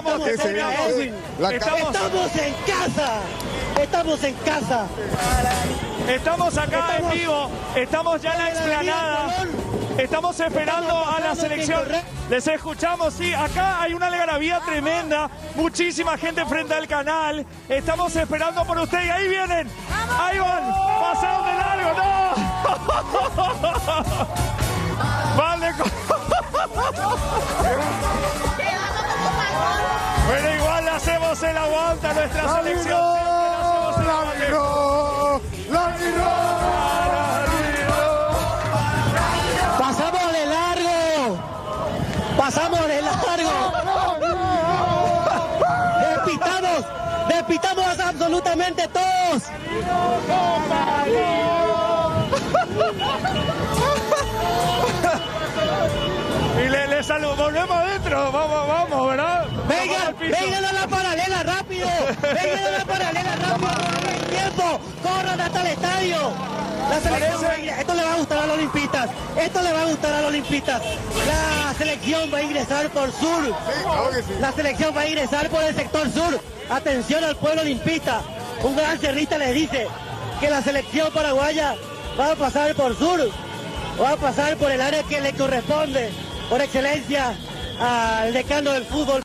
estamos, Que se estamos, vea la estamos- Estamos en casa. Estamos en casa. Estamos acá en vivo, estamos ya en la explanada, estamos esperando Estamos a la selección. Les escuchamos, sí, acá hay una algarabía tremenda, muchísima gente frente al canal, estamos esperando por ustedes. Y ahí vienen, ahí van, pasaron de largo, no. Hacemos el aguante a nuestra ¡La selección. ¡La libró! ¡La libró! Pasamos de largo. Pasamos de largo. Despitamos. Despitamos absolutamente todos. Y le, le saludo, volvemos adentro, vamos. Vamos Vengan, a la paralela rápido. Vengan a la paralela rápido. No tiempo. Corran hasta el estadio. La selección va a ingresar- Esto le va a gustar a los olimpistas. Esto le va a gustar a los olimpistas. La selección va a ingresar por sur. Sí, claro que sí. La selección va a ingresar por el sector sur. Atención al pueblo olimpista. Un gran cerrista les dice que la selección paraguaya va a pasar por sur. Va a pasar por el área que le corresponde, por excelencia, al decano del fútbol.